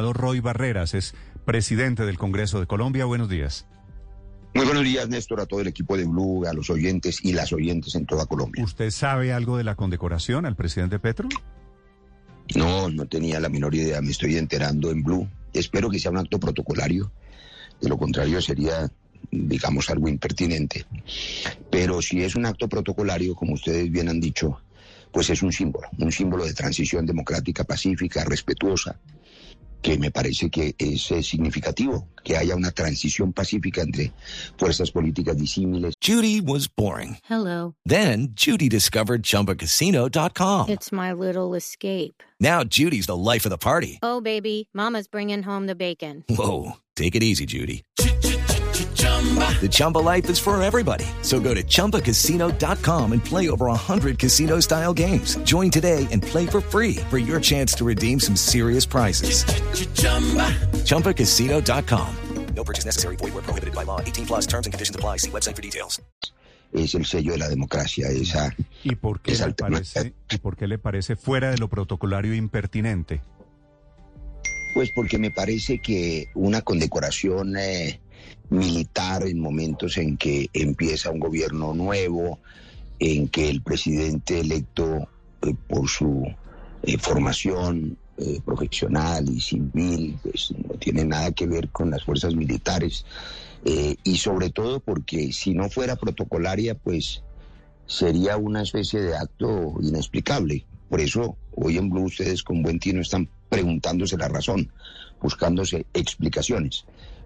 Roy Barreras es presidente del Congreso de Colombia. Buenos días. Muy buenos días, Néstor, a todo el equipo de Blue, a los oyentes y las oyentes en toda Colombia. ¿Usted sabe algo de la condecoración al presidente Petro? No, no tenía la menor idea. Me estoy enterando en Blue. Espero que sea un acto protocolario. De lo contrario sería, digamos, algo impertinente. Pero si es un acto protocolario, como ustedes bien han dicho, pues es un símbolo, un símbolo de transición democrática, pacífica, respetuosa, que me parece que es eh, significativo que haya una transición pacífica entre fuerzas políticas disímiles. Judy was boring. Hello. Then Judy discovered ChumbaCasino.com. It's my little escape. Now Judy's the life of the party. Oh, baby, Mama's bringing home the bacon. Whoa, take it easy, Judy. The Chumba life is for everybody. So go to ChumbaCasino.com and play over 100 casino style games. Join today and play for free for your chance to redeem some serious prizes. ChumbaCasino.com. No purchase necessary. Void where prohibited by law. 18 plus terms and conditions apply. See website for details. Es el sello de la democracia, esa. ¿Y por qué, esa le parece, ¿y por qué le parece fuera de lo protocolario impertinente? Pues porque me parece que una condecoración eh, militar en momentos en que empieza un gobierno nuevo, en que el presidente electo eh, por su eh, formación eh, profesional y civil, pues no tiene nada que ver con las fuerzas militares y sobre todo porque si no fuera protocolaria, pues sería una especie de acto inexplicable. Por eso hoy en Blue ustedes con buen tino están preguntándose la razón, buscándose explicaciones.